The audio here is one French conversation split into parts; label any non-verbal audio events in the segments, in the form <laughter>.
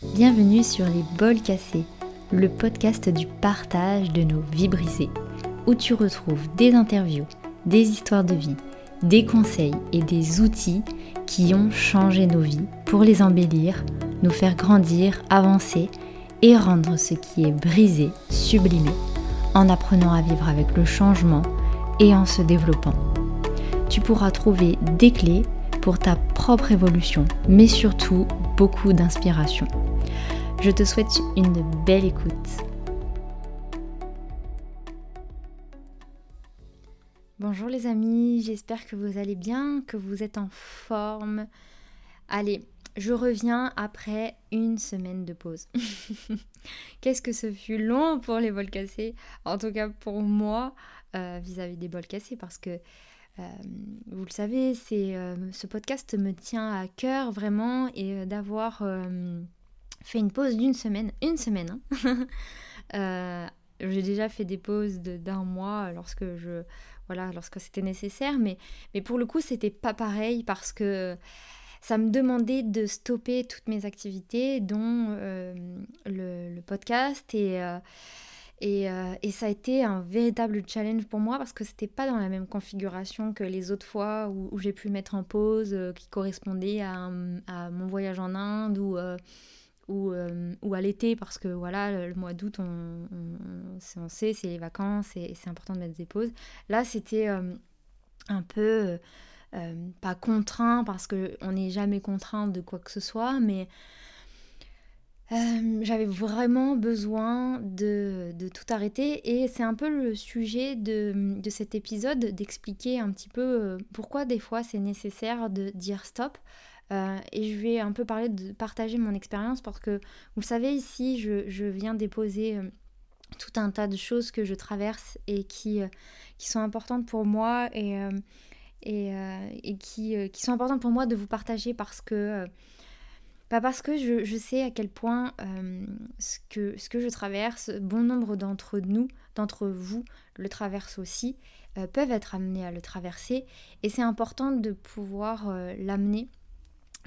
Bienvenue sur les bols cassés, le podcast du partage de nos vies brisées, où tu retrouves des interviews, des histoires de vie, des conseils et des outils qui ont changé nos vies pour les embellir, nous faire grandir, avancer et rendre ce qui est brisé sublimé, en apprenant à vivre avec le changement et en se développant. Tu pourras trouver des clés pour ta propre évolution, mais surtout beaucoup d'inspiration. Je te souhaite une belle écoute. Bonjour les amis, j'espère que vous allez bien, que vous êtes en forme. Allez, je reviens après une semaine de pause. <laughs> Qu'est-ce que ce fut long pour les bols cassés, en tout cas pour moi euh, vis-à-vis des bols cassés, parce que euh, vous le savez, euh, ce podcast me tient à cœur vraiment et d'avoir fait une pause d'une semaine, une semaine. Hein. <laughs> Euh, j'ai déjà fait des pauses d'un mois lorsque je voilà lorsque c'était nécessaire, mais mais pour le coup c'était pas pareil parce que ça me demandait de stopper toutes mes activités, dont euh, le, podcast et euh, et, et, ça a été un véritable challenge pour moi parce que c'était pas dans la même configuration que les autres fois où, j'ai pu mettre en pause qui correspondait à, mon voyage en Inde ou ou, euh, ou à l'été parce que voilà le, mois d'août on, on, sait c'est les vacances et, c'est important de mettre des pauses. Là c'était euh, un peu euh, pas contraint parce que on n'est jamais contraint de quoi que ce soit mais j'avais vraiment besoin de, de, tout arrêter. Et c'est un peu le sujet de, de cet épisode d'expliquer un petit peu pourquoi des fois c'est nécessaire de dire stop euh, et je vais un peu parler de partager mon expérience parce que vous savez ici je, viens déposer euh, tout un tas de choses que je traverse et qui, euh, sont importantes pour moi et, qui, sont importantes pour moi de vous partager parce que pas parce que je, sais à quel point ce que je traverse, bon nombre d'entre nous, d'entre vous le traversent aussi, peuvent être amenés à le traverser et c'est important de pouvoir l'amener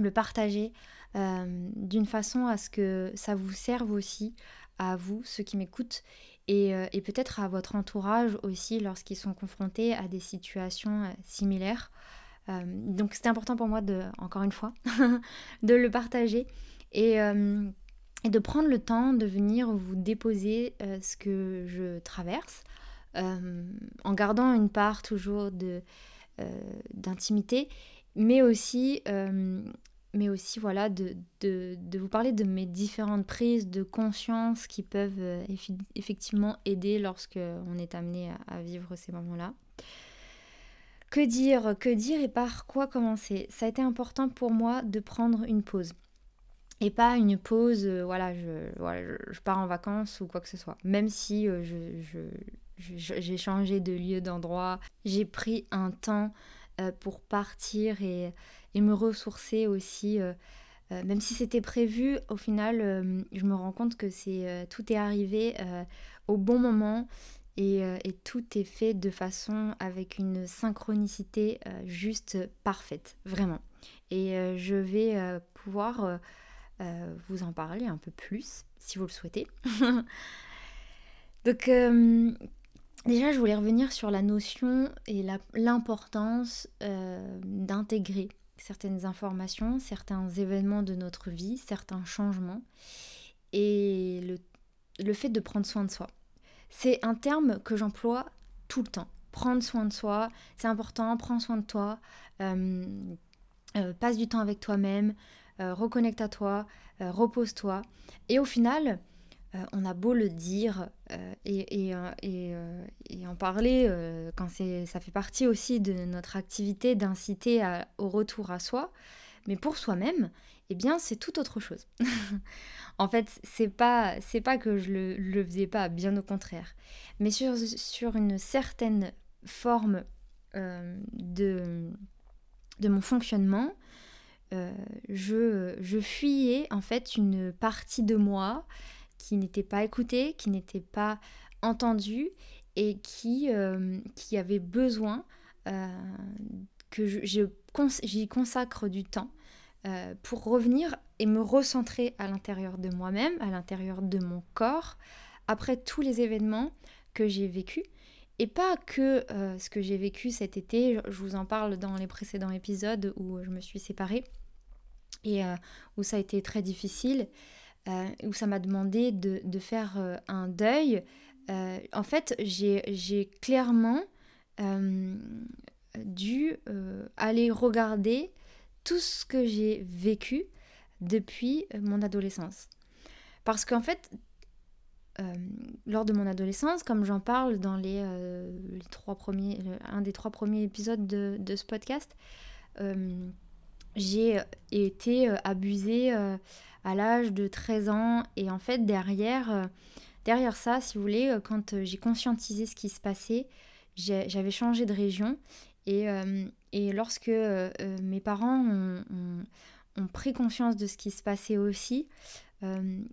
le partager euh, d'une façon à ce que ça vous serve aussi à vous, ceux qui m'écoutent, et, euh, peut-être à votre entourage aussi lorsqu'ils sont confrontés à des situations euh, similaires. donc c'était important pour moi de, encore une fois, <laughs> de le partager et, et, de prendre le temps de venir vous déposer ce que je traverse, en gardant une part toujours d'intimité, mais aussi mais aussi voilà de, de, vous parler de mes différentes prises de conscience qui peuvent euh, effectivement aider lorsque on est amené à, vivre ces moments-là. Que dire, que dire et par quoi commencer? Ça a été important pour moi de prendre une pause. Et pas une pause, euh, voilà, je, voilà je, pars en vacances ou quoi que ce soit. Même si euh, j'ai changé de lieu, d'endroit, j'ai pris un temps pour partir et, et me ressourcer aussi. Euh, euh, même si c'était prévu, au final, euh, je me rends compte que c'est tout est arrivé au bon moment et, et, tout est fait de façon avec une synchronicité juste parfaite, vraiment. Et je vais pouvoir vous en parler un peu plus si vous le souhaitez. <laughs> Donc déjà, je voulais revenir sur la notion et l'importance d'intégrer certaines informations, certains événements de notre vie, certains changements et le, le fait de prendre soin de soi. C'est un terme que j'emploie tout le temps. Prendre soin de soi, c'est important, prends soin de toi, euh, euh, passe du temps avec toi-même, euh, reconnecte à toi, repose-toi. Et au final, euh, on a beau le dire euh, et, euh, et, en parler quand ça fait partie aussi de notre activité d'inciter au retour à soi, mais pour soi-même, eh bien c'est tout autre chose. <laughs> en fait, c'est pas pas que je le, le faisais pas, bien au contraire, mais sur, sur une certaine forme de, de mon fonctionnement, je, je fuyais en fait une partie de moi qui n'était pas écouté, qui n'était pas entendu et qui, euh, qui avait besoin euh, que j'y consacre du temps pour revenir et me recentrer à l'intérieur de moi-même, à l'intérieur de mon corps, après tous les événements que j'ai vécus. Et pas que ce que j'ai vécu cet été, je vous en parle dans les précédents épisodes où je me suis séparée et où ça a été très difficile, où ça m'a demandé de, faire un deuil. en fait, j'ai clairement dû aller regarder tout ce que j'ai vécu depuis mon adolescence. Parce qu'en fait, lors de mon adolescence, comme j'en parle dans les, trois premiers, un des trois premiers épisodes de, de ce podcast, j'ai été abusée à l'âge de 13 ans. Et en fait, derrière, derrière ça, si vous voulez, quand j'ai conscientisé ce qui se passait, j'avais changé de région. Et, et lorsque mes parents ont, pris conscience de ce qui se passait aussi,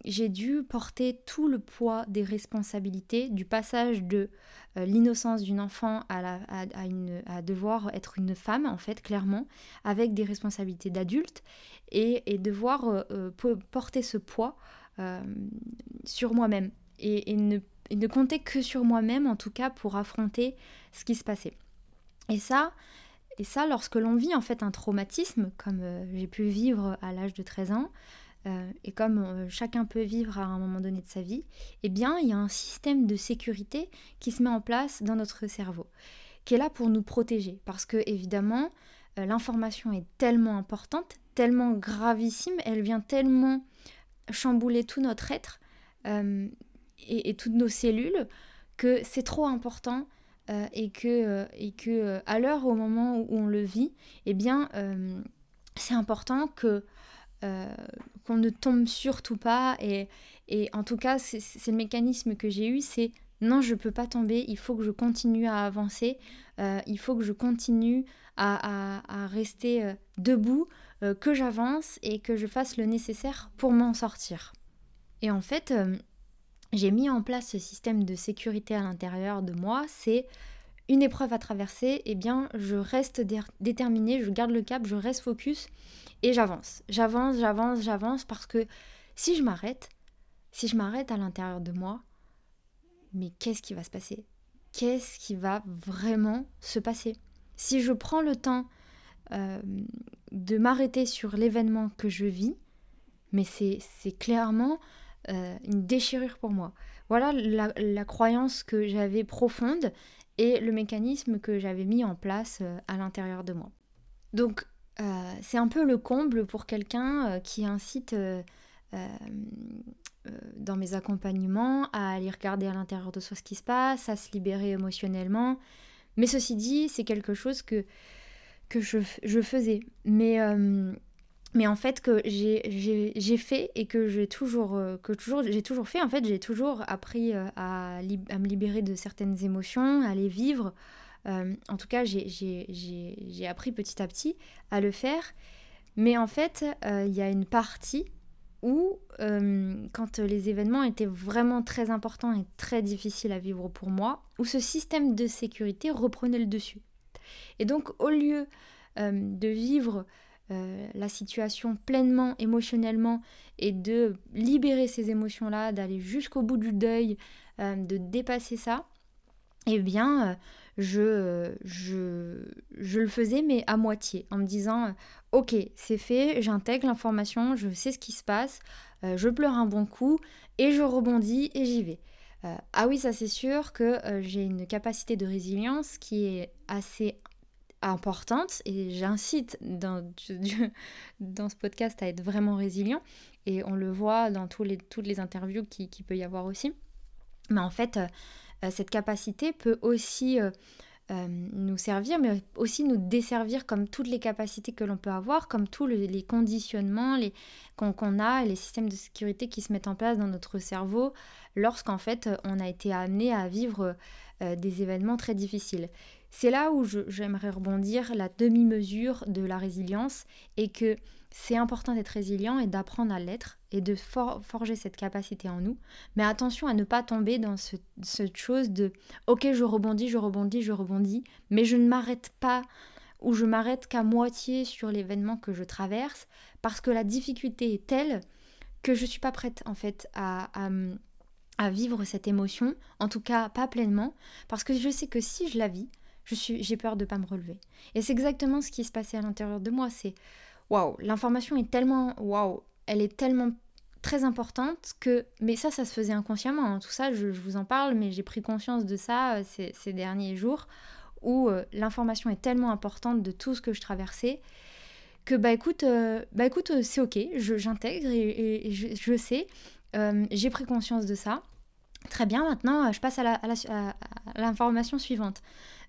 j'ai dû porter tout le poids des responsabilités du passage de l'innocence d'une enfant à, devoir être une femme, en fait, clairement, avec des responsabilités d'adulte, et, devoir porter ce poids sur moi-même, et ne compter que sur moi-même, en tout cas, pour affronter ce qui se passait. Et ça, et ça lorsque l'on vit en fait un traumatisme, comme j'ai pu vivre à l'âge de 13 ans, euh, et comme euh, chacun peut vivre à un moment donné de sa vie, eh bien, il y a un système de sécurité qui se met en place dans notre cerveau, qui est là pour nous protéger. Parce que, évidemment, euh, l'information est tellement importante, tellement gravissime, elle vient tellement chambouler tout notre être et, toutes nos cellules que c'est trop important et que, et que à l'heure, au moment où on le vit, eh bien, c'est important que euh, qu'on ne tombe surtout pas. Et, et en tout cas, c'est le mécanisme que j'ai eu, c'est non, je ne peux pas tomber, il faut que je continue à avancer, euh, il faut que je continue à, à, rester euh, debout, que j'avance et que je fasse le nécessaire pour m'en sortir. Et en fait, j'ai mis en place ce système de sécurité à l'intérieur de moi, c'est une épreuve à traverser, et eh bien je reste déterminée, je garde le cap, je reste focus et j'avance. J'avance, j'avance, j'avance parce que si je m'arrête, si je m'arrête à l'intérieur de moi, mais qu'est-ce qui va se passer? Qu'est-ce qui va vraiment se passer? Si je prends le temps euh, de m'arrêter sur l'événement que je vis, mais c'est clairement euh, une déchirure pour moi. Voilà la, la croyance que j'avais profonde et le mécanisme que j'avais mis en place euh, à l'intérieur de moi. Donc euh, c'est un peu le comble pour quelqu'un qui incite dans mes accompagnements à aller regarder à l'intérieur de soi ce qui se passe, à se libérer émotionnellement. Mais ceci dit, c'est quelque chose que, que je, je faisais. Mais mais en fait que j'ai fait et que j'ai toujours euh, que toujours j'ai toujours fait en fait j'ai toujours appris euh, à, à, me libérer de certaines émotions à les vivre. Euh, en tout cas j'ai appris petit à petit à le faire. Mais en fait il y a une partie où quand les événements étaient vraiment très importants et très difficiles à vivre pour moi où ce système de sécurité reprenait le dessus. Et donc au lieu de vivre euh, la situation pleinement émotionnellement et de libérer ces émotions-là, d'aller jusqu'au bout du deuil, euh, de dépasser ça, eh bien, euh, je, je, je, le faisais, mais à moitié, en me disant, ok, c'est fait, j'intègre l'information, je sais ce qui se passe, je pleure un bon coup, et je rebondis et j'y vais. ah oui, ça c'est sûr que j'ai une capacité de résilience qui est assez importante et j'incite dans, dans ce podcast à être vraiment résilient et on le voit dans tous les, toutes les interviews qui, qui peut y avoir aussi. Mais en fait, euh, euh, cette capacité peut aussi euh, nous servir, mais aussi nous desservir comme toutes les capacités que l'on peut avoir, comme tous les conditionnements les, qu'on, a, les systèmes de sécurité qui se mettent en place dans notre cerveau lorsqu'en fait on a été amené à vivre des événements très difficiles. C'est là où j'aimerais rebondir la demi-mesure de la résilience et que c'est important d'être résilient et d'apprendre à l'être et de forger cette capacité en nous. Mais attention à ne pas tomber dans cette chose de ok, je rebondis, je rebondis, je rebondis, mais je ne m'arrête pas où je m'arrête qu'à moitié sur l'événement que je traverse parce que la difficulté est telle que je suis pas prête en fait à, à, vivre cette émotion, en tout cas pas pleinement, parce que je sais que si je la vis, je suis, j'ai peur de pas me relever. Et c'est exactement ce qui se passait à l'intérieur de moi. C'est waouh, l'information est tellement waouh, elle est tellement très importante que, mais ça, ça se faisait inconsciemment. Hein. Tout ça, je, vous en parle, mais j'ai pris conscience de ça euh, ces, derniers jours où euh, l'information est tellement importante de tout ce que je traversais que bah écoute, euh, bah écoute, c'est ok, j'intègre et, je, sais, j'ai pris conscience de ça. Très bien, maintenant je passe à l'information suivante.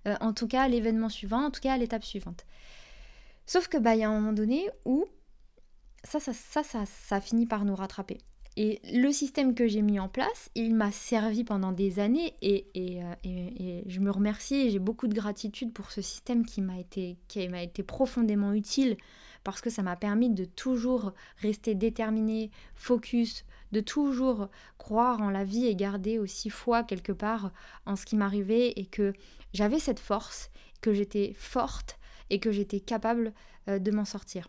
en tout cas, l'événement suivant, en tout cas, l'étape suivante. Sauf que bah il y a un moment donné où ça, ça, ça, ça, ça finit par nous rattraper. Et le système que j'ai mis en place, il m'a servi pendant des années et, euh, je me remercie et j'ai beaucoup de gratitude pour ce système qui m'a été, qui m'a été profondément utile parce que ça m'a permis de toujours rester déterminé, focus, de toujours croire en la vie et garder aussi foi quelque part en ce qui m'arrivait et que j'avais cette force, que j'étais forte et que j'étais capable euh, de m'en sortir.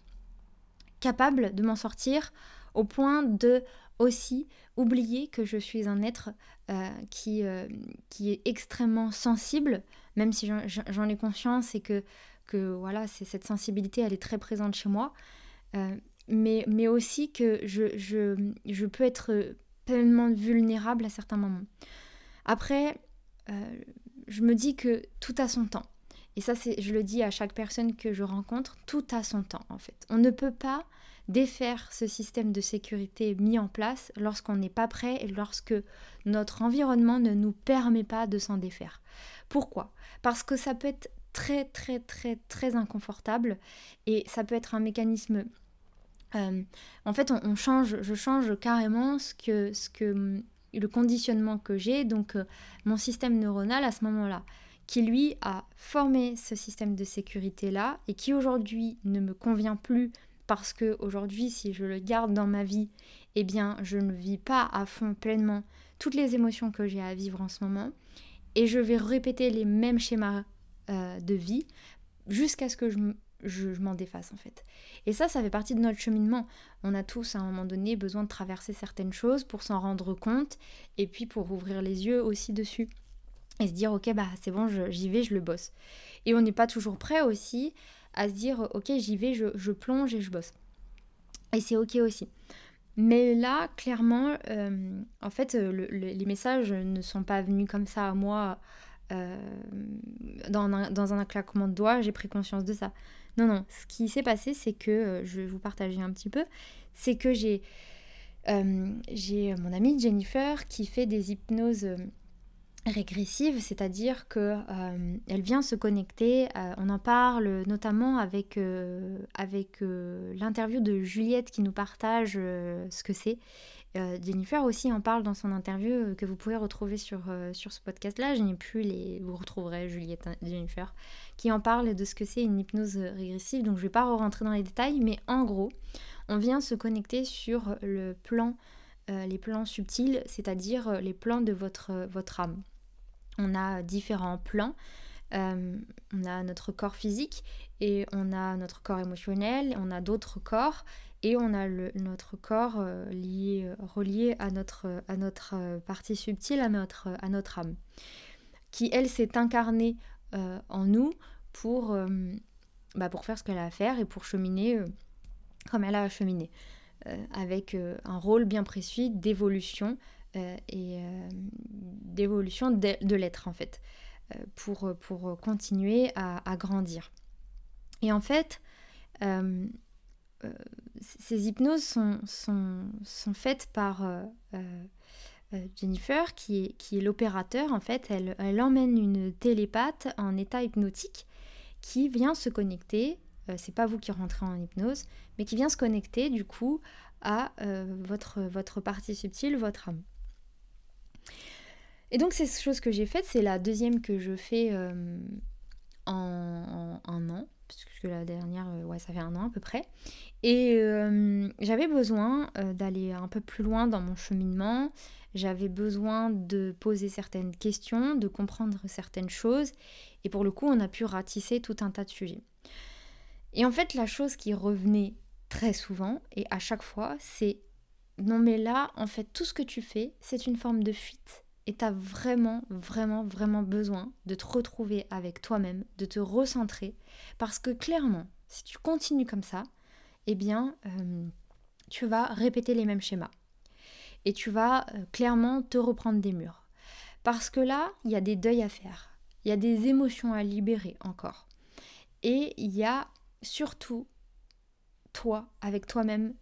Capable de m'en sortir au point de aussi oublier que je suis un être euh, qui, euh, qui est extrêmement sensible, même si j'en ai conscience et que, que voilà, c'est cette sensibilité, elle est très présente chez moi, mais, mais aussi que je, je, je, peux être pleinement vulnérable à certains moments. Après, je me dis que tout a son temps. Et ça, je le dis à chaque personne que je rencontre, tout a son temps en fait. On ne peut pas défaire ce système de sécurité mis en place lorsqu'on n'est pas prêt et lorsque notre environnement ne nous permet pas de s'en défaire. Pourquoi? Parce que ça peut être très très très très inconfortable et ça peut être un mécanisme euh, en fait on, change je change carrément ce que ce que le conditionnement que j'ai donc euh, mon système neuronal à ce moment-là qui lui a formé ce système de sécurité là et qui aujourd'hui ne me convient plus parce que aujourd'hui si je le garde dans ma vie, eh bien je ne vis pas à fond pleinement toutes les émotions que j'ai à vivre en ce moment et je vais répéter les mêmes schémas euh, de vie jusqu'à ce que je, je m'en défasse en fait. Et ça, ça fait partie de notre cheminement. On a tous à un moment donné besoin de traverser certaines choses pour s'en rendre compte et puis pour ouvrir les yeux aussi dessus et se dire ok bah c'est bon j'y vais je le bosse. Et on n'est pas toujours prêt aussi à se dire ok j'y vais je, plonge et je bosse. Et c'est ok aussi. Mais là clairement euh, en fait les messages ne sont pas venus comme ça à moi euh, dans, un, dans un claquement de doigts. J'ai pris conscience de ça non non ce qui s'est passé c'est que euh, je vais vous partager un petit peu c'est que j'ai j'ai mon amie Jennifer qui fait des hypnoses régressive, c'est-à-dire que euh, elle vient se connecter. Euh, on en parle notamment avec, euh, l'interview de Juliette qui nous partage ce que c'est. Jennifer aussi en parle dans son interview que vous pouvez retrouver sur, sur ce podcast-là. Je n'ai plus les. Vous retrouverez Juliette et Jennifer qui en parle de ce que c'est une hypnose régressive. Donc je ne vais pas rentrer dans les détails, mais en gros, on vient se connecter sur le plan les plans subtils, c'est-à-dire les plans de votre âme on a différents plans. Euh, on a notre corps physique et on a notre corps émotionnel, on a d'autres corps et on a notre corps euh, lié, relié à notre, à notre euh, partie subtile, à notre, à notre âme, qui elle s'est incarnée en nous pour, bah, pour faire ce qu'elle a à faire et pour cheminer comme elle a cheminé, avec un rôle bien précis d'évolution et euh, d'évolution de, l'être en fait, euh, pour, pour continuer à, grandir. Et en fait, ces hypnoses sont, sont, sont faites par Jennifer, qui est, qui est l'opérateur. En fait, elle, elle, emmène une télépathe en état hypnotique qui vient se connecter. c'est pas vous qui rentrez en hypnose, mais qui vient se connecter du coup à votre, votre partie subtile, votre âme. Et donc, ces choses que j'ai faites, c'est la deuxième que je fais euh, en, un an, puisque la dernière, euh, ouais, ça fait un an à peu près. Et euh, j'avais besoin d'aller un peu plus loin dans mon cheminement. J'avais besoin de poser certaines questions, de comprendre certaines choses. Et pour le coup, on a pu ratisser tout un tas de sujets. Et en fait, la chose qui revenait très souvent et à chaque fois, c'est non mais là, en fait, tout ce que tu fais, c'est une forme de fuite. Et tu as vraiment, vraiment, vraiment besoin de te retrouver avec toi-même, de te recentrer. Parce que clairement, si tu continues comme ça, eh bien, euh, tu vas répéter les mêmes schémas. Et tu vas euh, clairement te reprendre des murs. Parce que là, il y a des deuils à faire. Il y a des émotions à libérer encore. Et il y a surtout toi, avec toi-même,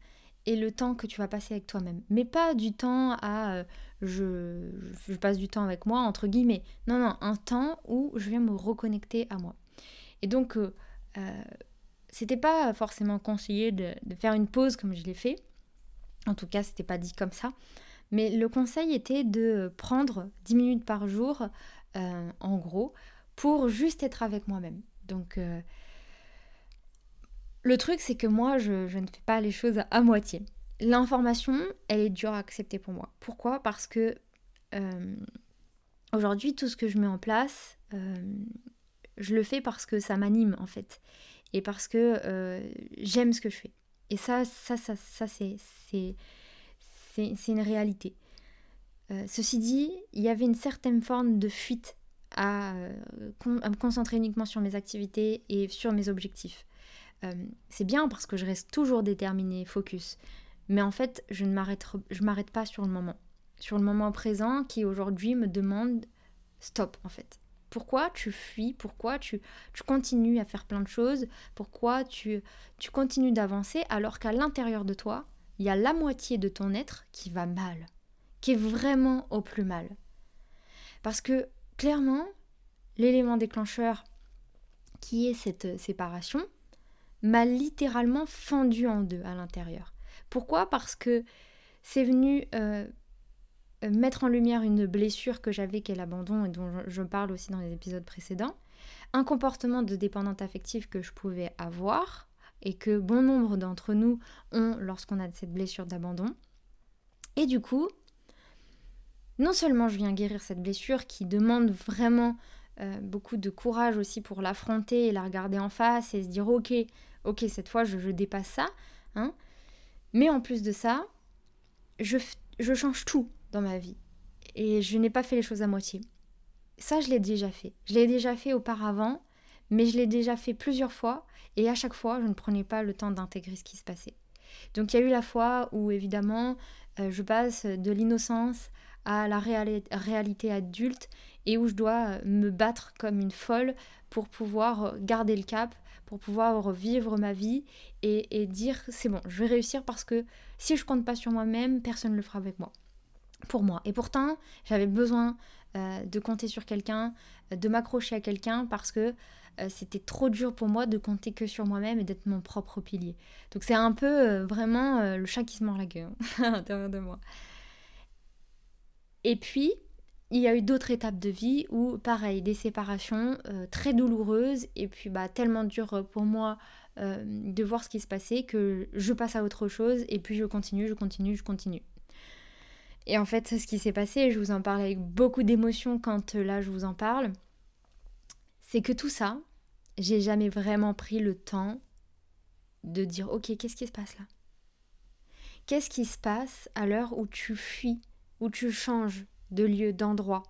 le temps que tu vas passer avec toi-même. Mais pas du temps à euh, je, je, passe du temps avec moi, entre guillemets. Non, non, un temps où je viens me reconnecter à moi. Et donc, euh, euh, c'était pas forcément conseillé de, de, faire une pause comme je l'ai fait. En tout cas, c'était pas dit comme ça. Mais le conseil était de prendre 10 minutes par jour, en gros, pour juste être avec moi-même. Donc, le truc, c'est que moi, je, ne fais pas les choses à, moitié. L'information, elle est dure à accepter pour moi. Pourquoi? Parce que euh, aujourd'hui, tout ce que je mets en place, euh, je le fais parce que ça m'anime en fait. Et parce que euh, j'aime ce que je fais. Et ça, ça, ça, ça c'est, c'est, une réalité. ceci dit, il y avait une certaine forme de fuite à me concentrer uniquement sur mes activités et sur mes objectifs. Euh, c'est bien parce que je reste toujours déterminée, focus. Mais en fait, je ne m'arrête pas sur le moment. Sur le moment présent qui aujourd'hui me demande stop en fait. Pourquoi tu fuis? Pourquoi tu, continues à faire plein de choses? Pourquoi tu, tu continues d'avancer alors qu'à l'intérieur de toi, il y a la moitié de ton être qui va mal, qui est vraiment au plus mal. Parce que clairement, l'élément déclencheur qui est cette séparation, m'a littéralement fendu en deux à l'intérieur. Pourquoi? Parce que c'est venu euh, euh, mettre en lumière une blessure que j'avais, qu'est l'abandon, et dont je parle aussi dans les épisodes précédents, un comportement de dépendante affective que je pouvais avoir, et que bon nombre d'entre nous ont lorsqu'on a cette blessure d'abandon. Et du coup, non seulement je viens guérir cette blessure qui demande vraiment euh, beaucoup de courage aussi pour l'affronter et la regarder en face et se dire ok, ok, cette fois je, dépasse ça. Hein. Mais en plus de ça, je, je change tout dans ma vie. Et je n'ai pas fait les choses à moitié. Ça, je l'ai déjà fait. Je l'ai déjà fait auparavant, mais je l'ai déjà fait plusieurs fois. Et à chaque fois, je ne prenais pas le temps d'intégrer ce qui se passait. Donc il y a eu la fois où, évidemment, euh, je passe de l'innocence à la réalité adulte et où je dois me battre comme une folle pour pouvoir garder le cap, pour pouvoir revivre ma vie et, dire c'est bon, je vais réussir parce que si je compte pas sur moi-même, personne ne le fera avec moi. Pour moi. Et pourtant, j'avais besoin euh, de compter sur quelqu'un, de m'accrocher à quelqu'un parce que euh, c'était trop dur pour moi de compter que sur moi-même et d'être mon propre pilier. Donc c'est un peu euh, vraiment le chat qui se mord la gueule <laughs> à l'intérieur de moi. Et puis, il y a eu d'autres étapes de vie où, pareil, des séparations euh, très douloureuses et puis bah, tellement dur pour moi euh, de voir ce qui se passait que je passe à autre chose et puis je continue, je continue, je continue. Et en fait, ce qui s'est passé, je vous en parle avec beaucoup d'émotion quand euh, là je vous en parle, c'est que tout ça, j'ai jamais vraiment pris le temps de dire ok, qu'est-ce qui se passe là? Qu'est-ce qui se passe à l'heure où tu fuis, où tu changes? De lieu, d'endroit,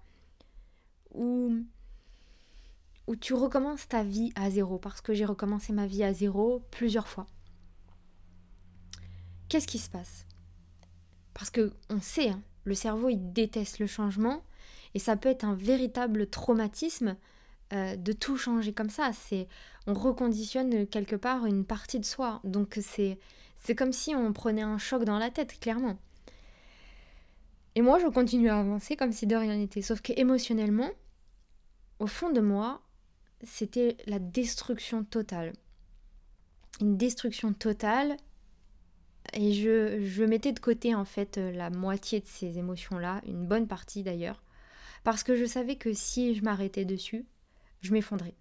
où, où tu recommences ta vie à zéro, parce que j'ai recommencé ma vie à zéro plusieurs fois. Qu'est-ce qui se passe? Parce que on sait, hein, le cerveau il déteste le changement et ça peut être un véritable traumatisme euh, de tout changer comme ça. C'est on reconditionne quelque part une partie de soi. Donc c'est c'est comme si on prenait un choc dans la tête, clairement. Et moi, je continue à avancer comme si de rien n'était. Sauf que émotionnellement, au fond de moi, c'était la destruction totale. Une destruction totale. Et je, je mettais de côté en fait la moitié de ces émotions-là, une bonne partie d'ailleurs, parce que je savais que si je m'arrêtais dessus, je m'effondrais.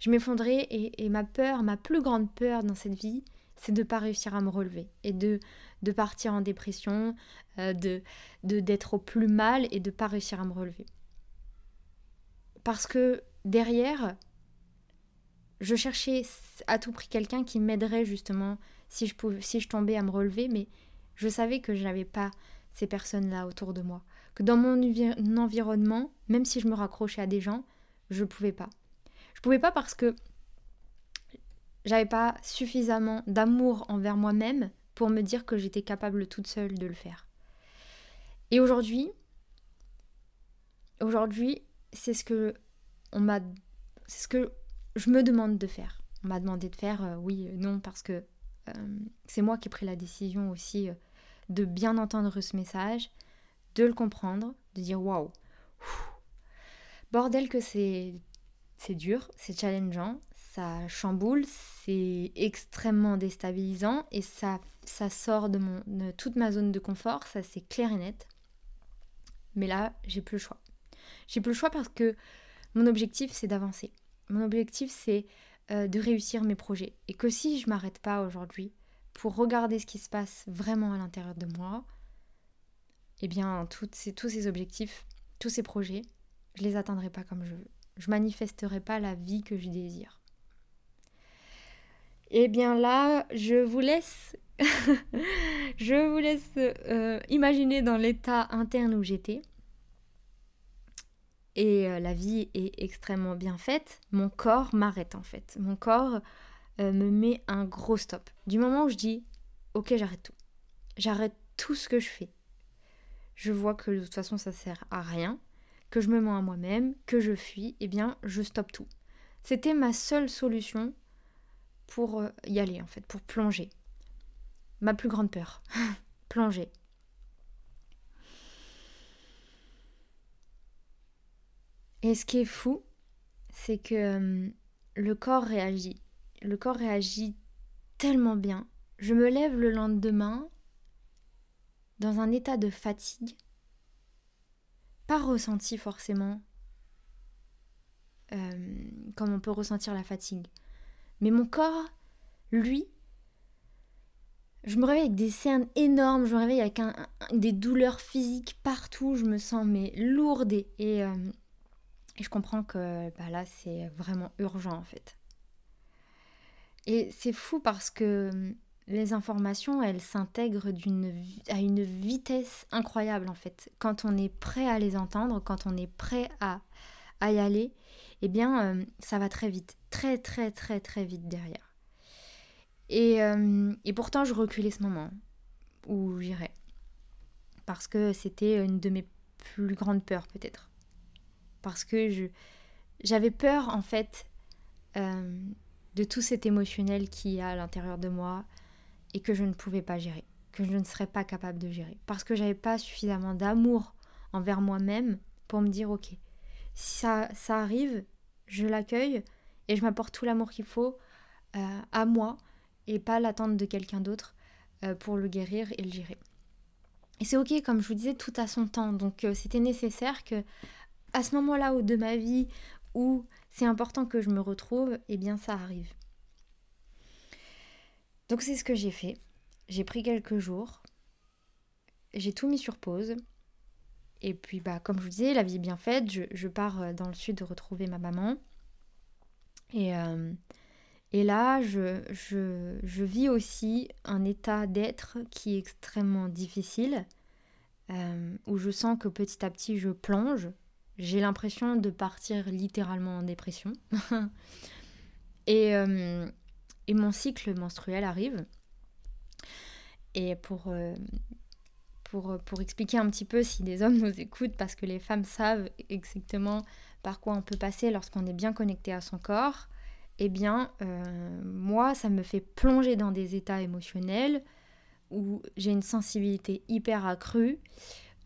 Je m'effondrais et, et, ma peur, ma plus grande peur dans cette vie, c'est de ne pas réussir à me relever et de, de partir en dépression, euh, de d'être au plus mal et de pas réussir à me relever. Parce que derrière, Je cherchais à tout prix quelqu'un qui m'aiderait justement si je, pouvais, si je tombais à me relever, mais je savais que je n'avais pas ces personnes-là autour de moi. Que dans mon environnement, même si je me raccrochais à des gens, je ne pouvais pas. Je pouvais pas parce que j'avais pas suffisamment d'amour envers moi-même pour me dire que j'étais capable toute seule de le faire. Et aujourd'hui, aujourd'hui, c'est ce que on m'a, c'est ce que je me demande de faire. On m'a demandé de faire, euh, oui, non, parce que euh, c'est moi qui ai pris la décision aussi euh, de bien entendre ce message, de le comprendre, de dire waouh, bordel que c'est c'est dur, c'est challengeant, ça chamboule, c'est extrêmement déstabilisant et ça, sort de, toute ma zone de confort, ça c'est clair et net. Mais là, j'ai plus le choix. J'ai plus le choix parce que mon objectif c'est d'avancer. Mon objectif c'est euh, de réussir mes projets. Et que si je m'arrête pas aujourd'hui pour regarder ce qui se passe vraiment à l'intérieur de moi, eh bien, tous ces objectifs, tous ces projets, je les atteindrai pas comme je veux. Je manifesterai pas la vie que je désire. Eh bien là, je vous laisse, <laughs> je vous laisse euh, imaginer dans l'état interne où j'étais. Et euh, la vie est extrêmement bien faite. Mon corps m'arrête en fait. Mon corps euh, me met un gros stop. Du moment où je dis, ok, j'arrête tout. J'arrête tout ce que je fais. Je vois que de toute façon ça sert à rien, que je me mens à moi-même, que je fuis, eh bien je stoppe tout. C'était ma seule solution pour euh, y aller en fait, pour plonger. Ma plus grande peur, <laughs> plonger. Et ce qui est fou, c'est que euh, le corps réagit. Le corps réagit tellement bien. Je me lève le lendemain dans un état de fatigue, pas ressenti forcément euh, comme on peut ressentir la fatigue. Mais mon corps, lui, je me réveille avec des cernes énormes, je me réveille avec des douleurs physiques partout, je me sens mais lourde et, euh, je comprends que bah là, c'est vraiment urgent en fait. Et c'est fou parce que hum, les informations, elles s'intègrent à une vitesse incroyable en fait. Quand on est prêt à les entendre, quand on est prêt à, à y aller, eh bien, hum, ça va très vite. Très, très, très, très vite derrière. Et, hum, et pourtant, je reculais ce moment où j'irais. Parce que c'était une de mes plus grandes peurs peut-être parce que je, j'avais peur en fait euh, de tout cet émotionnel qui y a à l'intérieur de moi et que je ne pouvais pas gérer, que je ne serais pas capable de gérer, parce que j'avais pas suffisamment d'amour envers moi-même pour me dire ok, si ça, arrive, je l'accueille et je m'apporte tout l'amour qu'il faut euh, à moi et pas l'attendre de quelqu'un d'autre euh, pour le guérir et le gérer. Et c'est ok, comme je vous disais, tout à son temps. Donc c'était nécessaire que à ce moment-là de ma vie où c'est important que je me retrouve, eh bien ça arrive. Donc c'est ce que j'ai fait. J'ai pris quelques jours. J'ai tout mis sur pause. Et puis bah comme je vous disais, la vie est bien faite. Je, pars euh, dans le sud de retrouver ma maman. Et, euh, là, je, vis aussi un état d'être qui est extrêmement difficile. Euh, où je sens que petit à petit je plonge, j'ai l'impression de partir littéralement en dépression. <laughs> et, et, mon cycle menstruel arrive. Et pour, pour, pour, expliquer un petit peu si des hommes nous écoutent, parce que les femmes savent exactement par quoi on peut passer lorsqu'on est bien connecté à son corps, eh bien, euh, moi, ça me fait plonger dans des états émotionnels où j'ai une sensibilité hyper accrue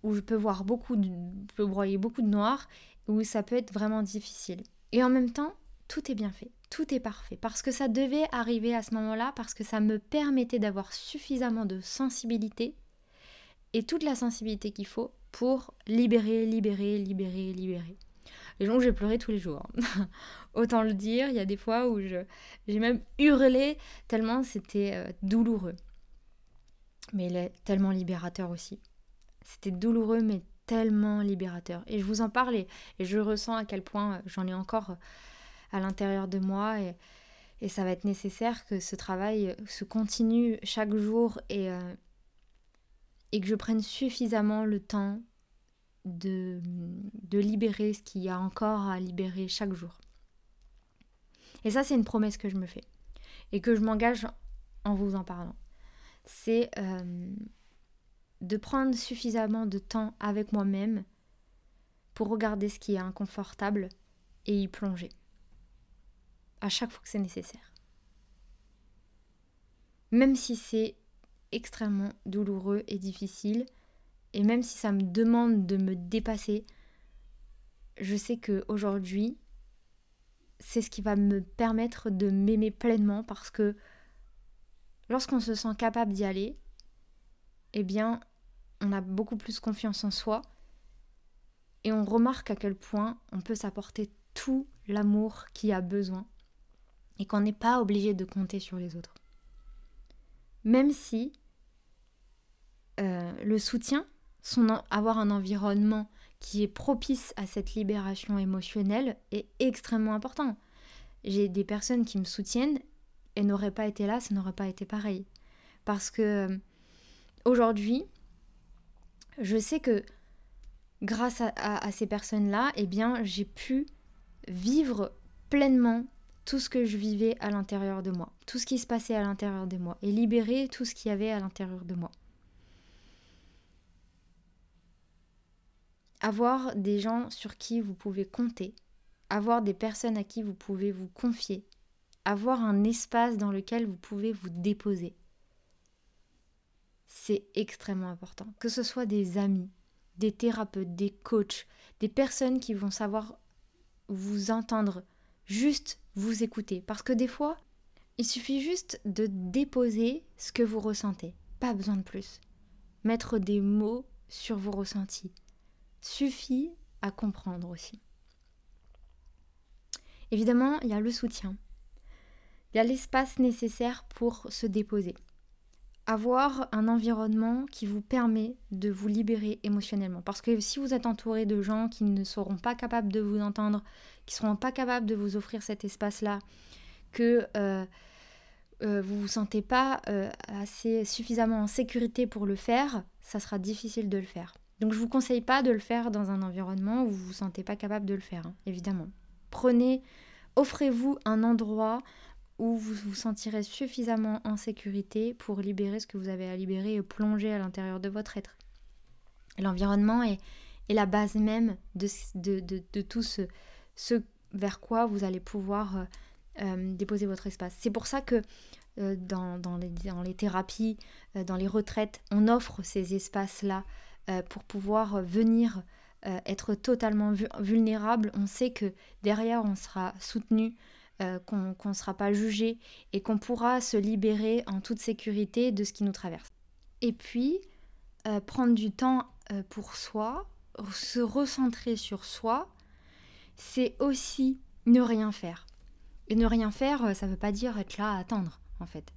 où je peux voir beaucoup, de, je peux broyer beaucoup de noir, où ça peut être vraiment difficile. Et en même temps, tout est bien fait, tout est parfait, parce que ça devait arriver à ce moment-là, parce que ça me permettait d'avoir suffisamment de sensibilité et toute la sensibilité qu'il faut pour libérer, libérer, libérer, libérer. Et donc j'ai pleuré tous les jours. <laughs> Autant le dire, il y a des fois où j'ai même hurlé tellement c'était euh, douloureux. Mais il est tellement libérateur aussi. C'était douloureux mais tellement libérateur. Et je vous en parlais et je ressens à quel point j'en ai encore à l'intérieur de moi et, ça va être nécessaire que ce travail se continue chaque jour et, euh, et que je prenne suffisamment le temps de, de libérer ce qu'il y a encore à libérer chaque jour. Et ça, c'est une promesse que je me fais et que je m'engage en vous en parlant. C'est euh, de prendre suffisamment de temps avec moi-même pour regarder ce qui est inconfortable et y plonger. À chaque fois que c'est nécessaire. Même si c'est extrêmement douloureux et difficile, et même si ça me demande de me dépasser, je sais que aujourd'hui, c'est ce qui va me permettre de m'aimer pleinement parce que lorsqu'on se sent capable d'y aller, eh bien, on a beaucoup plus confiance en soi et on remarque à quel point on peut s'apporter tout l'amour qui a besoin et qu'on n'est pas obligé de compter sur les autres. Même si euh, le soutien, son, avoir un environnement qui est propice à cette libération émotionnelle est extrêmement important. J'ai des personnes qui me soutiennent et n'auraient pas été là, ça n'aurait pas été pareil. Parce que euh, aujourd'hui, je sais que grâce à, ces personnes-là, eh bien, j'ai pu vivre pleinement tout ce que je vivais à l'intérieur de moi, tout ce qui se passait à l'intérieur de moi, et libérer tout ce qu'il y avait à l'intérieur de moi. Avoir des gens sur qui vous pouvez compter, avoir des personnes à qui vous pouvez vous confier, avoir un espace dans lequel vous pouvez vous déposer. C'est extrêmement important. Que ce soit des amis, des thérapeutes, des coachs, des personnes qui vont savoir vous entendre, juste vous écouter. Parce que des fois, il suffit juste de déposer ce que vous ressentez. Pas besoin de plus. Mettre des mots sur vos ressentis suffit à comprendre aussi. Évidemment, il y a le soutien. Il y a l'espace nécessaire pour se déposer. Avoir un environnement qui vous permet de vous libérer émotionnellement. Parce que si vous êtes entouré de gens qui ne seront pas capables de vous entendre, qui ne seront pas capables de vous offrir cet espace-là, que euh, euh, vous ne vous sentez pas euh, assez suffisamment en sécurité pour le faire, ça sera difficile de le faire. Donc je ne vous conseille pas de le faire dans un environnement où vous ne vous sentez pas capable de le faire, hein, évidemment. Prenez, offrez-vous un endroit où vous vous sentirez suffisamment en sécurité pour libérer ce que vous avez à libérer et plonger à l'intérieur de votre être. L'environnement est, la base même de, tout ce, vers quoi vous allez pouvoir euh, euh, déposer votre espace. C'est pour ça que euh, dans, dans, les, dans, les, thérapies, dans les retraites, on offre ces espaces-là euh, pour pouvoir venir euh, être totalement vulnérable. On sait que derrière, on sera soutenu, euh, qu'on ne sera pas jugé et qu'on pourra se libérer en toute sécurité de ce qui nous traverse. Et puis, prendre du temps pour soi, se recentrer sur soi, c'est aussi ne rien faire. Et ne rien faire, ça ne veut pas dire être là à attendre, en fait.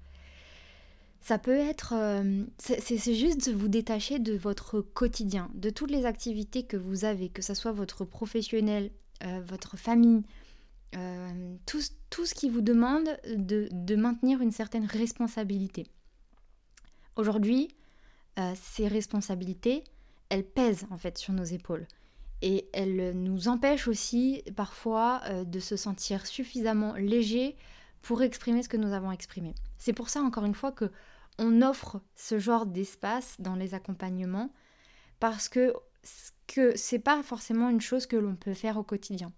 Ça peut être... Euh, c'est juste de vous détacher de votre quotidien, de toutes les activités que vous avez, que ce soit votre professionnel, euh, votre famille, euh, tout, ce qui vous demande de, de maintenir une certaine responsabilité. Aujourd'hui, ces responsabilités, elles pèsent en fait sur nos épaules. Et elles nous empêchent aussi parfois de se sentir suffisamment léger pour exprimer ce que nous avons exprimé. C'est pour ça, encore une fois, que on offre ce genre d'espace dans les accompagnements parce que ce c'est pas forcément une chose que l'on peut faire au quotidien.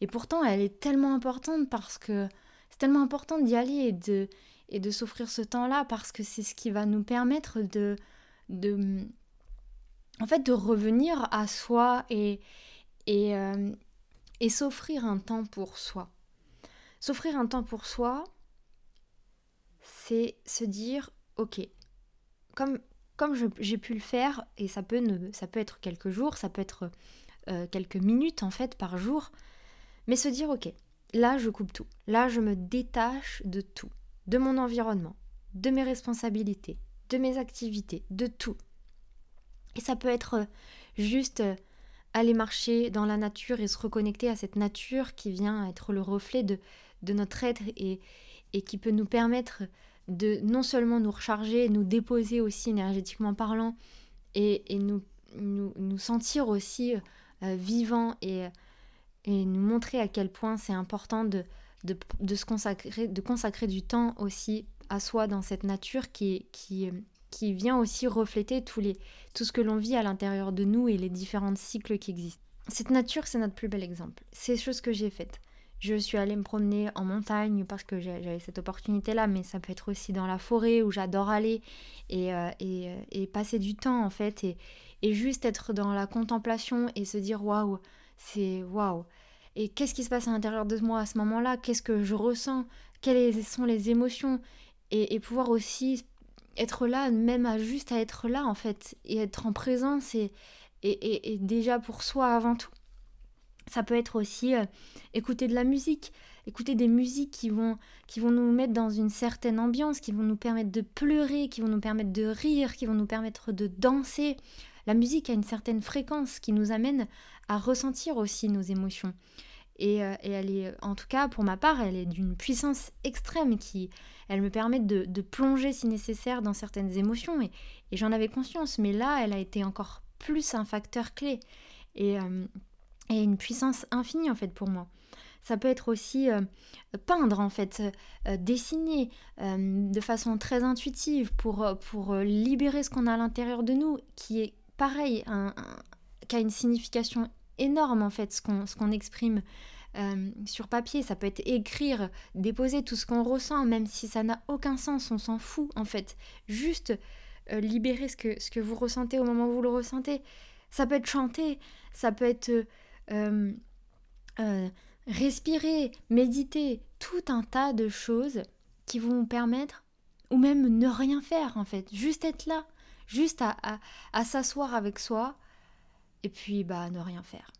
Et pourtant, elle est tellement importante parce que c'est tellement important d'y aller et de, et de s'offrir ce temps-là parce que c'est ce qui va nous permettre de, de, en fait, de revenir à soi et, et, euh, et s'offrir un temps pour soi. S'offrir un temps pour soi, c'est se dire ok, comme, j'ai pu le faire, et ça peut, être quelques jours, ça peut être euh, quelques minutes en fait par jour, mais se dire ok, là je coupe tout, là je me détache de tout, de mon environnement, de mes responsabilités, de mes activités, de tout. Et ça peut être juste euh, aller marcher dans la nature et se reconnecter à cette nature qui vient être le reflet de, notre être et qui peut nous permettre de non seulement nous recharger, nous déposer aussi énergétiquement parlant et, et nous, nous, nous, sentir aussi euh, vivants et, et nous montrer à quel point c'est important de, de, de, se consacrer, de consacrer du temps aussi à soi dans cette nature qui, qui, qui vient aussi refléter tous les, tout ce que l'on vit à l'intérieur de nous et les différents cycles qui existent. Cette nature, c'est notre plus bel exemple. C'est choses que j'ai faites. Je suis allée me promener en montagne parce que j'avais cette opportunité-là, mais ça peut être aussi dans la forêt où j'adore aller et, euh, et, euh, et, passer du temps en fait et, et, juste être dans la contemplation et se dire waouh, c'est waouh. Et qu'est-ce qui se passe à l'intérieur de moi à ce moment-là? Qu'est-ce que je ressens? Quelles sont les émotions? Et, pouvoir aussi être là, même à juste à être là en fait, et être en présence et, et déjà pour soi avant tout. Ça peut être aussi euh, écouter de la musique, écouter des musiques qui vont, qui vont nous mettre dans une certaine ambiance, qui vont nous permettre de pleurer, qui vont nous permettre de rire, qui vont nous permettre de danser. La musique a une certaine fréquence qui nous amène à ressentir aussi nos émotions. Et, euh, et elle est, en tout cas pour ma part, elle est d'une puissance extrême qui, elle me permet de, de, plonger si nécessaire dans certaines émotions. Et, et j'en avais conscience, mais là, elle a été encore plus un facteur clé. Et, euh, et une puissance infinie en fait pour moi. Ça peut être aussi euh, peindre en fait, euh, dessiner euh, de façon très intuitive pour, pour libérer ce qu'on a à l'intérieur de nous, qui est pareil, un, qui a une signification énorme en fait, ce qu'on qu'on exprime sur papier. Ça peut être écrire, déposer tout ce qu'on ressent, même si ça n'a aucun sens, on s'en fout en fait. Juste libérer ce que, ce que vous ressentez au moment où vous le ressentez. Ça peut être chanter, ça peut être euh, euh, respirer, méditer, tout un tas de choses qui vont vous permettre, ou même ne rien faire en fait, juste être là, juste à, à, s'asseoir avec soi, et puis bah ne rien faire.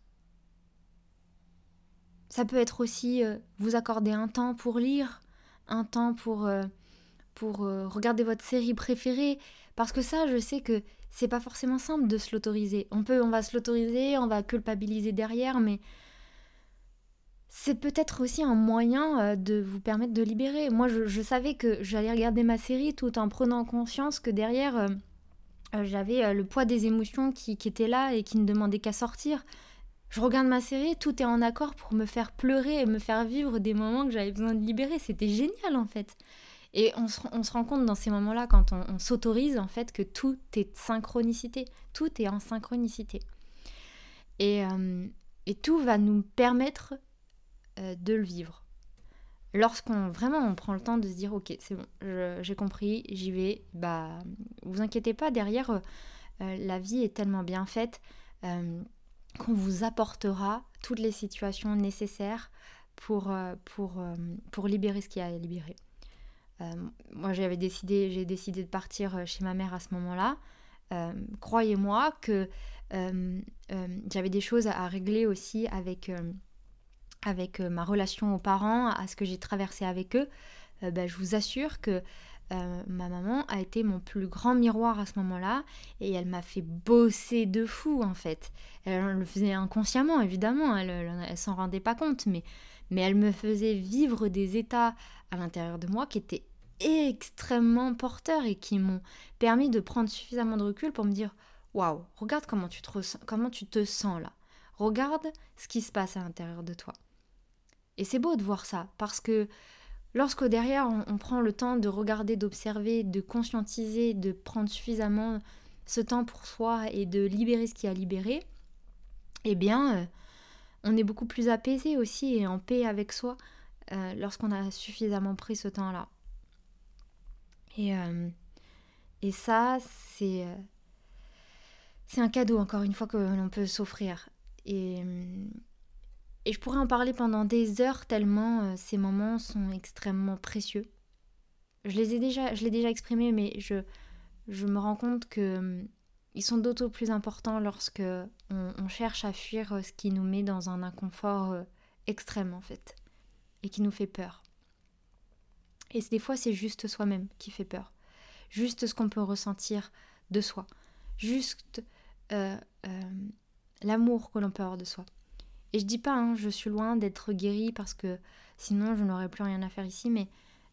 Ça peut être aussi euh, vous accorder un temps pour lire, un temps pour, pour regarder votre série préférée, parce que ça, je sais que c'est pas forcément simple de se l'autoriser. On peut, on va se l'autoriser, on va culpabiliser derrière, mais c'est peut-être aussi un moyen euh, de vous permettre de libérer. Moi, je, savais que j'allais regarder ma série tout en prenant conscience que derrière, euh, euh, j'avais le poids des émotions qui, qui était là et qui ne demandait qu'à sortir. Je regarde ma série, tout est en accord pour me faire pleurer et me faire vivre des moments que j'avais besoin de libérer. C'était génial en fait. Et on se, rend compte dans ces moments-là, quand on, s'autorise, en fait, que tout est synchronicité. Tout est en synchronicité. Et, euh, et tout va nous permettre euh, de le vivre. Lorsqu'on vraiment on prend le temps de se dire ok c'est bon j'ai compris j'y vais bah vous inquiétez pas derrière euh, la vie est tellement bien faite qu'on vous apportera toutes les situations nécessaires pour, pour, pour libérer ce qu'il y a à libérer. Euh, moi, j'avais décidé, j'ai décidé de partir euh, chez ma mère à ce moment-là. Euh, croyez-moi que j'avais des choses à régler aussi avec, avec ma relation aux parents, à ce que j'ai traversé avec eux. Ben, je vous assure que ma maman a été mon plus grand miroir à ce moment-là et elle m'a fait bosser de fou en fait. Elle le faisait inconsciemment évidemment, elle, elle, s'en rendait pas compte, mais, mais elle me faisait vivre des états à l'intérieur de moi qui étaient extrêmement porteurs et qui m'ont permis de prendre suffisamment de recul pour me dire waouh, regarde comment tu, te comment tu te sens là. Regarde ce qui se passe à l'intérieur de toi. Et c'est beau de voir ça parce que lorsque derrière on, prend le temps de regarder, d'observer, de conscientiser, de prendre suffisamment ce temps pour soi et de libérer ce qui a libéré, eh bien, euh, on est beaucoup plus apaisé aussi et en paix avec soi euh, lorsqu'on a suffisamment pris ce temps-là. Et, euh, et ça, c'est euh, c'est un cadeau, encore une fois, que l'on peut s'offrir. Et, et je pourrais en parler pendant des heures tellement ces moments sont extrêmement précieux. Je les ai déjà, je l'ai déjà exprimé, mais je, je me rends compte que ils sont d'autant plus importants lorsque on, cherche à fuir ce qui nous met dans un inconfort extrême en fait et qui nous fait peur. Et des fois, c'est juste soi-même qui fait peur. Juste ce qu'on peut ressentir de soi. Juste euh, euh, l'amour que l'on peut avoir de soi. Et je dis pas, hein, je suis loin d'être guérie parce que sinon je n'aurais plus rien à faire ici, mais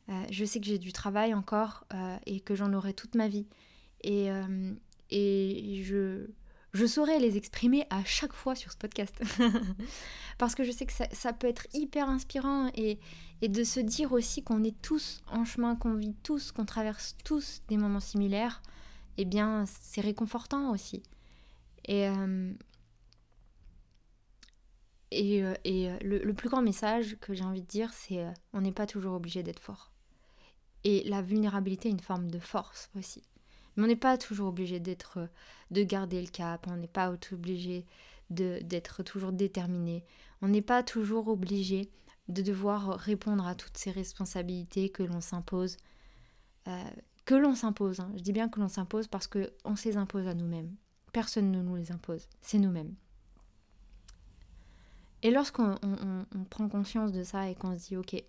euh, je sais que j'ai du travail encore euh, et que j'en aurai toute ma vie. Et, euh, et je, je saurais les exprimer à chaque fois sur ce podcast. <laughs> Parce que je sais que ça, peut être hyper inspirant et, et de se dire aussi qu'on est tous en chemin, qu'on vit tous, qu'on traverse tous des moments similaires, eh bien c'est réconfortant aussi. Et, et, et le, le, plus grand message que j'ai envie de dire, c'est on n'est pas toujours obligé d'être fort. Et la vulnérabilité est une forme de force aussi. Mais on n'est pas toujours obligé d'être, de garder le cap, on n'est pas obligé d'être toujours déterminé, on n'est pas toujours obligé de devoir répondre à toutes ces responsabilités que l'on s'impose. Euh, que l'on s'impose, hein. je dis bien que l'on s'impose parce qu'on se les impose à nous-mêmes. Personne ne nous les impose, c'est nous-mêmes. Et lorsqu'on prend conscience de ça et qu'on se dit, ok,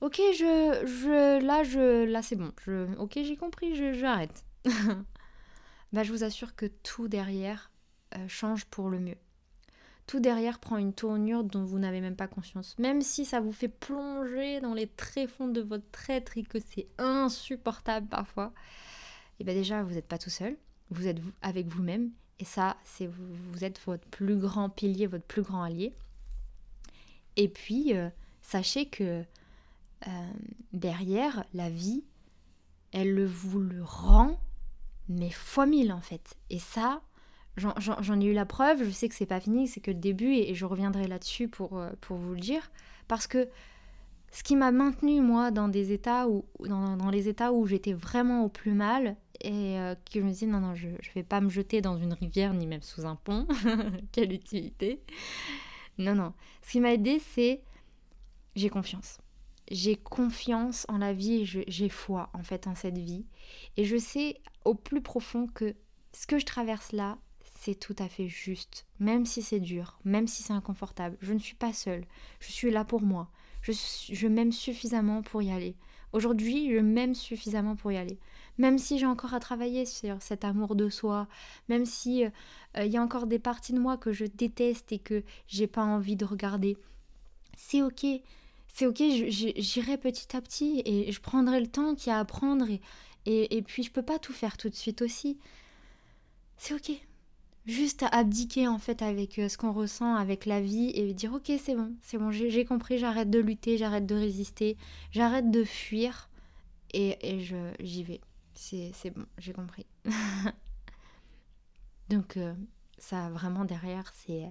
Ok, je, je, là, je, là, c'est bon. Je, ok, j'ai compris, j'arrête. <laughs> bah, je vous assure que tout derrière euh, change pour le mieux. Tout derrière prend une tournure dont vous n'avez même pas conscience. Même si ça vous fait plonger dans les tréfonds de votre traître et que c'est insupportable parfois, et bien déjà, vous n'êtes pas tout seul. Vous êtes avec vous-même. Et ça, c'est vous, vous, êtes votre plus grand pilier, votre plus grand allié. Et puis, euh, sachez que euh, derrière, la vie, elle vous le rend, mais fois mille en fait. Et ça, j'en ai eu la preuve, je sais que c'est pas fini, c'est que le début, et, je reviendrai là-dessus pour, euh, pour vous le dire, parce que ce qui m'a maintenu moi dans des états où dans, les états où j'étais vraiment au plus mal et euh, que je me disais non non je, je vais pas me jeter dans une rivière ni même sous un pont <laughs> quelle utilité. Non non. Ce qui m'a aidé c'est j'ai confiance j'ai confiance en la vie et j'ai foi en fait en cette vie. Et je sais au plus profond que ce que je traverse là, c'est tout à fait juste. Même si c'est dur, même si c'est inconfortable, je ne suis pas seule. Je suis là pour moi. Je, m'aime suffisamment pour y aller. Aujourd'hui, je m'aime suffisamment pour y aller. Même si j'ai encore à travailler sur cet amour de soi, même si euh, il y a encore des parties de moi que je déteste et que j'ai pas envie de regarder, c'est ok c'est ok, j'irai petit à petit et je prendrai le temps qu'il y a à prendre et, puis je peux pas tout faire tout de suite aussi. C'est ok. Juste abdiquer en fait avec euh, ce qu'on ressent, avec la vie et dire ok c'est bon, c'est bon, j'ai compris, j'arrête de lutter, j'arrête de résister, j'arrête de fuir et, et j'y vais. C'est bon, j'ai compris. <laughs> Donc euh, ça vraiment derrière c'est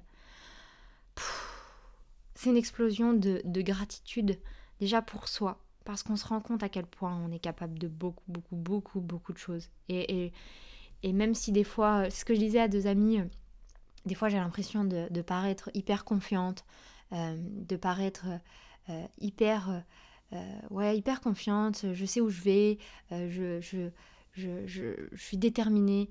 c'est une explosion de, gratitude déjà pour soi, parce qu'on se rend compte à quel point on est capable de beaucoup, beaucoup, beaucoup, beaucoup de choses. Et, et, même si des fois, ce que je disais à deux amis, des fois j'ai l'impression de, paraître hyper confiante, euh, de paraître euh, hyper, euh, ouais, hyper confiante, je sais où je vais, je, je, je, je, suis déterminée.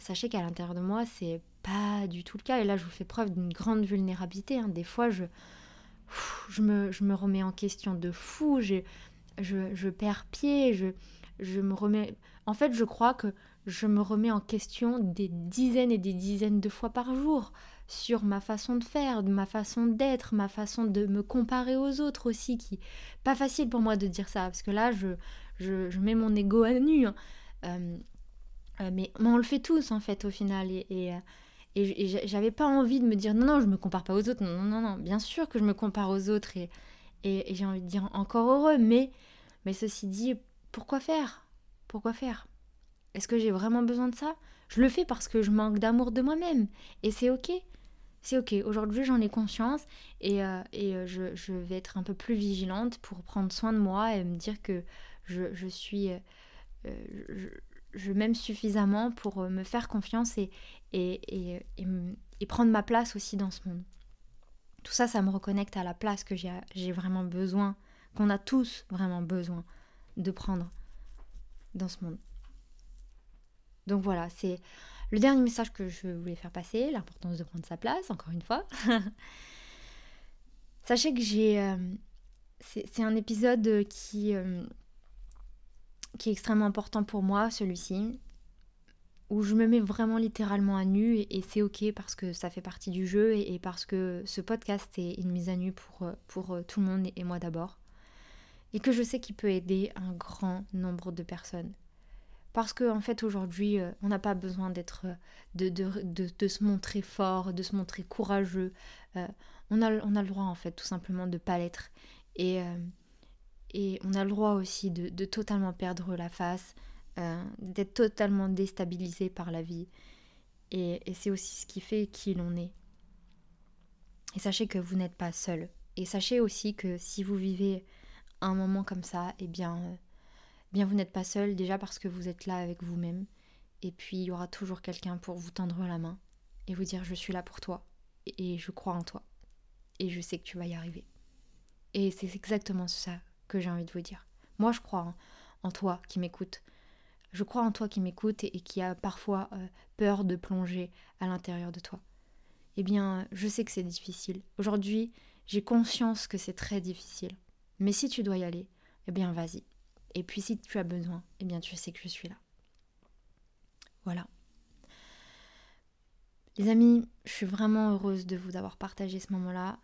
sachez qu'à l'intérieur de moi, c'est pas du tout le cas. Et là, je vous fais preuve d'une grande vulnérabilité. Hein. Des fois, je, je, me, je me remets en question de fou, je, je, perds pied, je, je me remets... En fait, je crois que je me remets en question des dizaines et des dizaines de fois par jour sur ma façon de faire, ma façon d'être, ma façon de me comparer aux autres aussi, qui pas facile pour moi de dire ça, parce que là, je, je, mets mon ego à nu. Hein. Euh, euh, mais, on le fait tous, en fait, au final. Et, et, et j'avais pas envie de me dire non, non, je me compare pas aux autres. Non, non, non, bien sûr que je me compare aux autres. Et, et, j'ai envie de dire encore heureux. Mais, mais ceci dit, pourquoi faire? Pourquoi faire? Est-ce que j'ai vraiment besoin de ça? Je le fais parce que je manque d'amour de moi-même. Et c'est ok. C'est ok. Aujourd'hui, j'en ai conscience. Et, euh, et euh, je, je, vais être un peu plus vigilante pour prendre soin de moi et me dire que je, je suis. Euh, je, je m'aime suffisamment pour me faire confiance et, et, prendre ma place aussi dans ce monde. Tout ça, ça me reconnecte à la place que j'ai vraiment besoin, qu'on a tous vraiment besoin de prendre dans ce monde. Donc voilà, c'est le dernier message que je voulais faire passer, l'importance de prendre sa place, encore une fois. <laughs> Sachez que j'ai... Euh, c'est un épisode qui, euh, qui est extrêmement important pour moi, celui-ci. Où je me mets vraiment littéralement à nu et, c'est ok parce que ça fait partie du jeu et, parce que ce podcast est une mise à nu pour, pour tout le monde et moi d'abord. Et que je sais qu'il peut aider un grand nombre de personnes. Parce qu'en en fait aujourd'hui euh, on n'a pas besoin d'être euh, de, de, se montrer fort, de se montrer courageux. Euh, on, a, on a le droit en fait tout simplement de pas l'être. Et, et on a le droit aussi de, totalement perdre la face, d'être totalement déstabilisé par la vie. Et, c'est aussi ce qui fait qui l'on est. Et sachez que vous n'êtes pas seul. Et sachez aussi que si vous vivez un moment comme ça, eh bien, bien vous n'êtes pas seul déjà parce que vous êtes là avec vous-même. Et puis il y aura toujours quelqu'un pour vous tendre la main et vous dire je suis là pour toi et je crois en toi. Et je sais que tu vas y arriver. Et c'est exactement ça que j'ai envie de vous dire. Moi je crois en, toi qui m'écoute. Je crois en toi qui m'écoute et, qui a parfois euh, peur de plonger à l'intérieur de toi. Eh bien, je sais que c'est difficile. Aujourd'hui, j'ai conscience que c'est très difficile. Mais si tu dois y aller, eh bien vas-y. Et puis si tu as besoin, eh bien tu sais que je suis là. Voilà. Les amis, je suis vraiment heureuse de vous avoir partagé ce moment-là,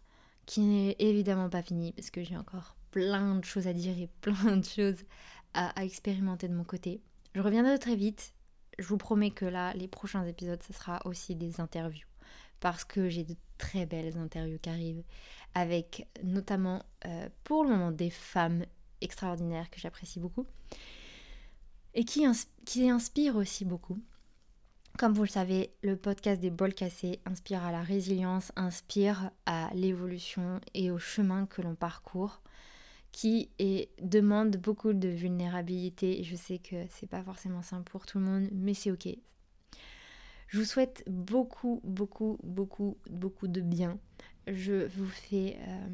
qui n'est évidemment pas fini, parce que j'ai encore plein de choses à dire et plein de choses à, expérimenter de mon côté. Je reviendrai très vite. Je vous promets que là, les prochains épisodes, ce sera aussi des interviews. Parce que j'ai de très belles interviews qui arrivent, avec notamment euh, pour le moment des femmes extraordinaire que j'apprécie beaucoup et qui, qui inspire aussi beaucoup. Comme vous le savez, le podcast des bols cassés inspire à la résilience, inspire à l'évolution et au chemin que l'on parcourt, qui demande beaucoup de vulnérabilité. Je sais que c'est pas forcément simple pour tout le monde, mais c'est ok. Je vous souhaite beaucoup, beaucoup, beaucoup, beaucoup de bien. Je vous fais euh,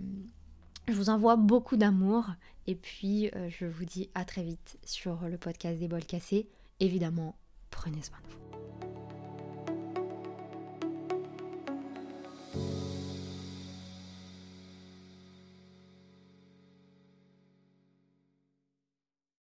je vous envoie beaucoup d'amour et puis euh, je vous dis à très vite sur le podcast des bols cassés. Évidemment, prenez soin de vous.